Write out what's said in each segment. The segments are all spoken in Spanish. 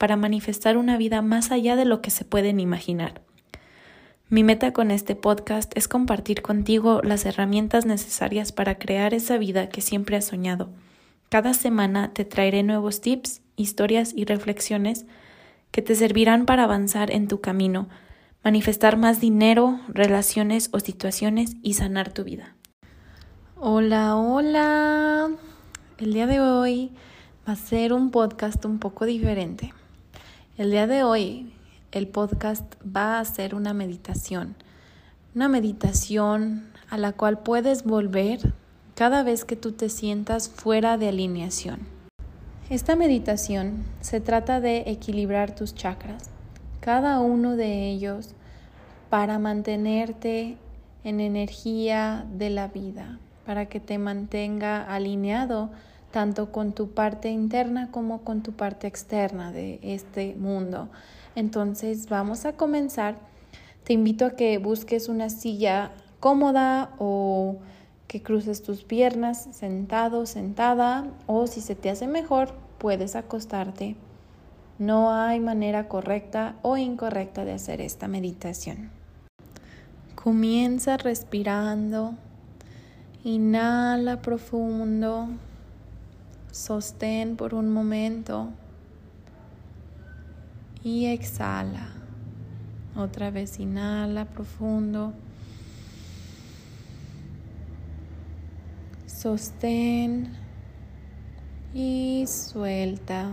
para manifestar una vida más allá de lo que se pueden imaginar. Mi meta con este podcast es compartir contigo las herramientas necesarias para crear esa vida que siempre has soñado. Cada semana te traeré nuevos tips, historias y reflexiones que te servirán para avanzar en tu camino, manifestar más dinero, relaciones o situaciones y sanar tu vida. Hola, hola. El día de hoy va a ser un podcast un poco diferente. El día de hoy el podcast va a ser una meditación, una meditación a la cual puedes volver cada vez que tú te sientas fuera de alineación. Esta meditación se trata de equilibrar tus chakras, cada uno de ellos para mantenerte en energía de la vida, para que te mantenga alineado tanto con tu parte interna como con tu parte externa de este mundo. Entonces vamos a comenzar. Te invito a que busques una silla cómoda o que cruces tus piernas sentado, sentada o si se te hace mejor puedes acostarte. No hay manera correcta o incorrecta de hacer esta meditación. Comienza respirando. Inhala profundo. Sostén por un momento y exhala. Otra vez inhala profundo. Sostén y suelta.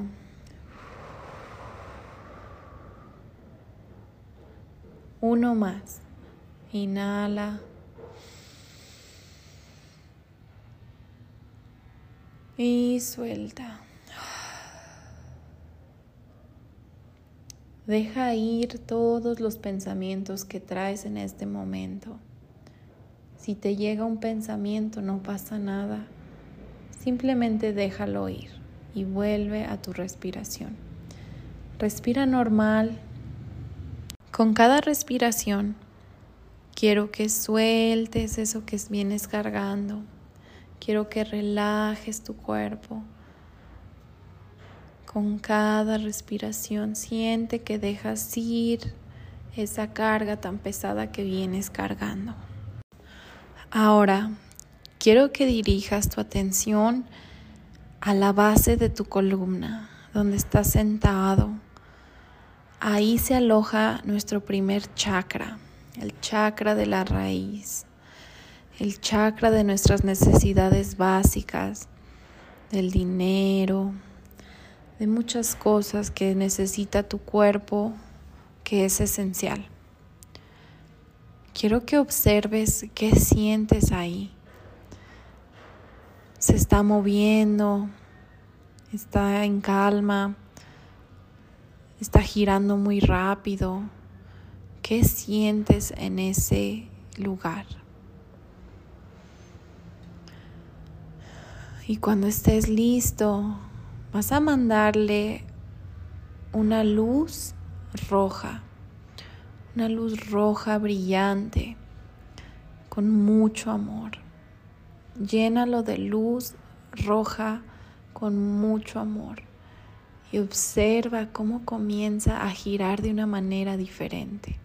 Uno más. Inhala. Y suelta. Deja ir todos los pensamientos que traes en este momento. Si te llega un pensamiento, no pasa nada. Simplemente déjalo ir y vuelve a tu respiración. Respira normal. Con cada respiración, quiero que sueltes eso que vienes cargando Quiero que relajes tu cuerpo. Con cada respiración siente que dejas ir esa carga tan pesada que vienes cargando. Ahora, quiero que dirijas tu atención a la base de tu columna, donde estás sentado. Ahí se aloja nuestro primer chakra, el chakra de la raíz el chakra de nuestras necesidades básicas, del dinero, de muchas cosas que necesita tu cuerpo, que es esencial. Quiero que observes qué sientes ahí. Se está moviendo, está en calma, está girando muy rápido. ¿Qué sientes en ese lugar? Y cuando estés listo, vas a mandarle una luz roja, una luz roja brillante, con mucho amor. Llénalo de luz roja con mucho amor y observa cómo comienza a girar de una manera diferente,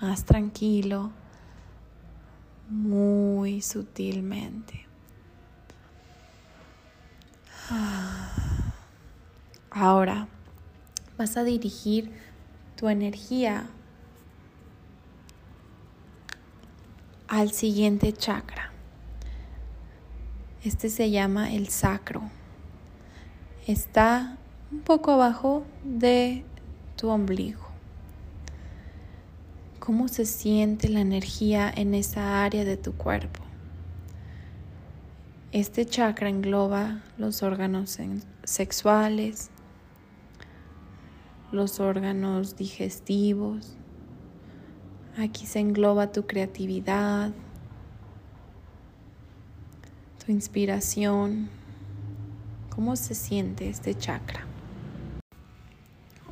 más tranquilo, muy sutilmente. Ahora vas a dirigir tu energía al siguiente chakra. Este se llama el sacro. Está un poco abajo de tu ombligo. ¿Cómo se siente la energía en esa área de tu cuerpo? Este chakra engloba los órganos sexuales, los órganos digestivos. Aquí se engloba tu creatividad, tu inspiración. ¿Cómo se siente este chakra?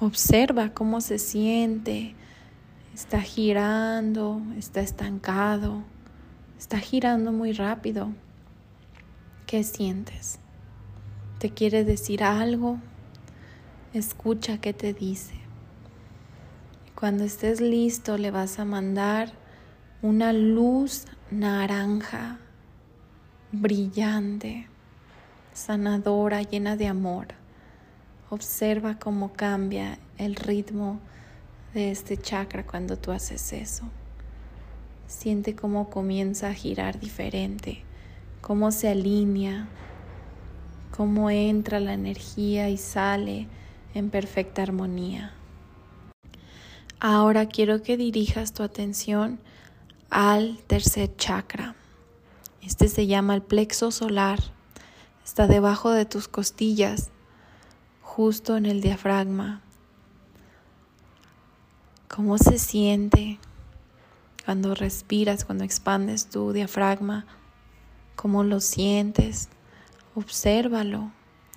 Observa cómo se siente. Está girando, está estancado, está girando muy rápido. ¿Qué sientes? ¿Te quiere decir algo? Escucha qué te dice. Cuando estés listo le vas a mandar una luz naranja brillante, sanadora, llena de amor. Observa cómo cambia el ritmo de este chakra cuando tú haces eso. Siente cómo comienza a girar diferente, cómo se alinea, cómo entra la energía y sale en perfecta armonía. Ahora quiero que dirijas tu atención al tercer chakra. Este se llama el plexo solar. Está debajo de tus costillas, justo en el diafragma. ¿Cómo se siente cuando respiras, cuando expandes tu diafragma? ¿Cómo lo sientes? Obsérvalo.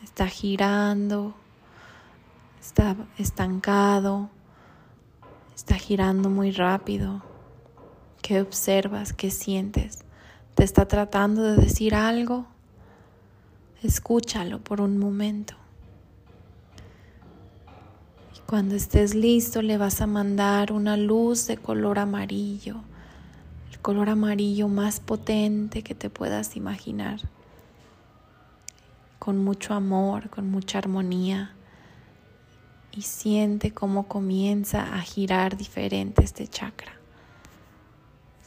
Está girando, está estancado está girando muy rápido. ¿Qué observas? ¿Qué sientes? ¿Te está tratando de decir algo? Escúchalo por un momento. Y cuando estés listo le vas a mandar una luz de color amarillo, el color amarillo más potente que te puedas imaginar, con mucho amor, con mucha armonía y siente cómo comienza a girar diferente este chakra.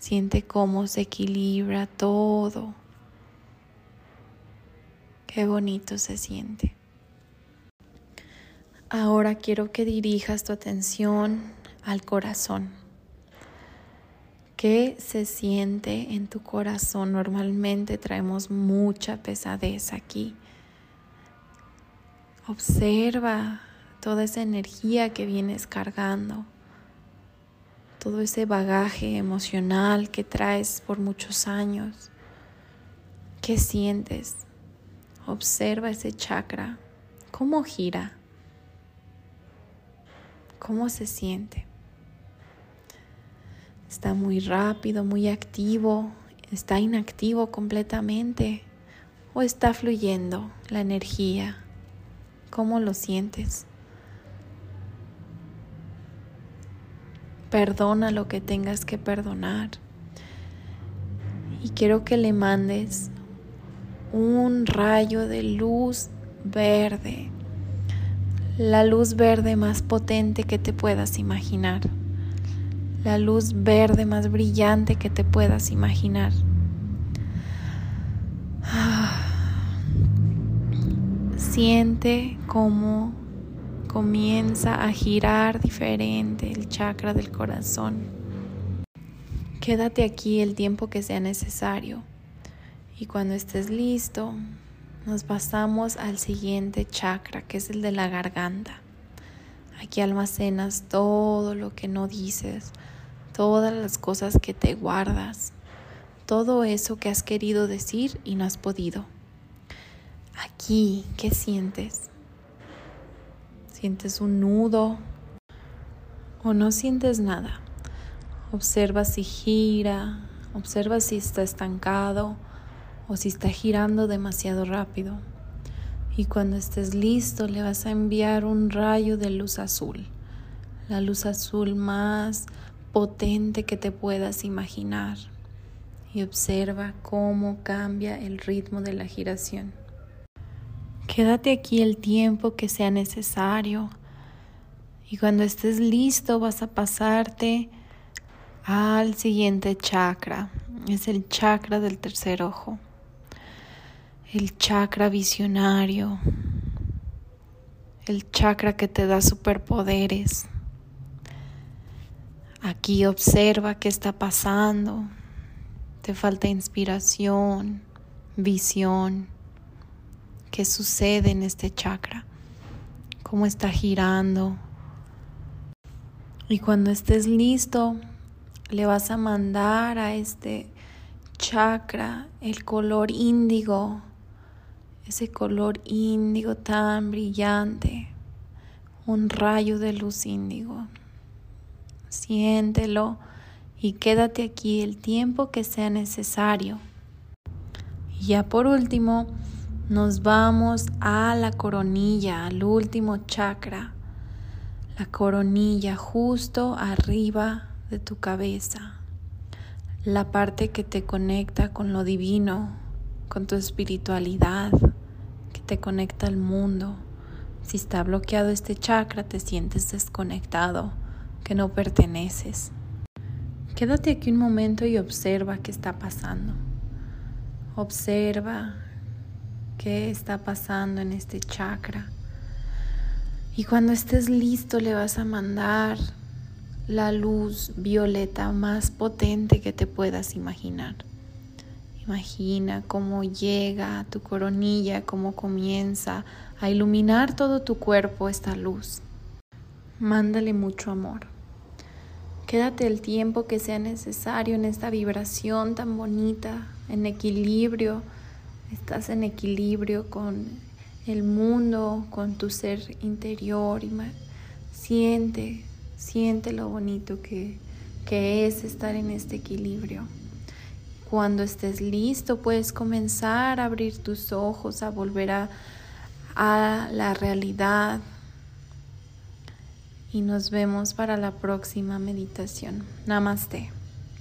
Siente cómo se equilibra todo. Qué bonito se siente. Ahora quiero que dirijas tu atención al corazón. ¿Qué se siente en tu corazón? Normalmente traemos mucha pesadez aquí. Observa toda esa energía que vienes cargando, todo ese bagaje emocional que traes por muchos años. ¿Qué sientes? Observa ese chakra, cómo gira, cómo se siente. Está muy rápido, muy activo, está inactivo completamente o está fluyendo la energía. ¿Cómo lo sientes? Perdona lo que tengas que perdonar. Y quiero que le mandes un rayo de luz verde. La luz verde más potente que te puedas imaginar. La luz verde más brillante que te puedas imaginar. Siente como comienza a girar diferente el chakra del corazón. Quédate aquí el tiempo que sea necesario y cuando estés listo nos pasamos al siguiente chakra que es el de la garganta. Aquí almacenas todo lo que no dices, todas las cosas que te guardas, todo eso que has querido decir y no has podido. Aquí, ¿qué sientes? Sientes un nudo o no sientes nada. Observa si gira, observa si está estancado o si está girando demasiado rápido. Y cuando estés listo le vas a enviar un rayo de luz azul, la luz azul más potente que te puedas imaginar. Y observa cómo cambia el ritmo de la giración. Quédate aquí el tiempo que sea necesario y cuando estés listo vas a pasarte al siguiente chakra. Es el chakra del tercer ojo, el chakra visionario, el chakra que te da superpoderes. Aquí observa qué está pasando. Te falta inspiración, visión qué sucede en este chakra, cómo está girando, Y cuando estés listo, le vas a mandar a este chakra el color índigo, ese color índigo tan brillante, un rayo de luz índigo. Siéntelo y quédate aquí el tiempo que sea necesario. Y ya por último, nos vamos a la coronilla, al último chakra, la coronilla justo arriba de tu cabeza, la parte que te conecta con lo divino, con tu espiritualidad, que te conecta al mundo. Si está bloqueado este chakra, te sientes desconectado, que no perteneces. Quédate aquí un momento y observa qué está pasando. Observa qué está pasando en este chakra. Y cuando estés listo le vas a mandar la luz violeta más potente que te puedas imaginar. Imagina cómo llega a tu coronilla, cómo comienza a iluminar todo tu cuerpo esta luz. Mándale mucho amor. Quédate el tiempo que sea necesario en esta vibración tan bonita, en equilibrio. Estás en equilibrio con el mundo, con tu ser interior. Siente Siente lo bonito que, es estar en este equilibrio. Cuando estés listo, puedes comenzar a abrir tus ojos, a volver a, a la realidad. Y nos vemos para la próxima meditación. Namaste.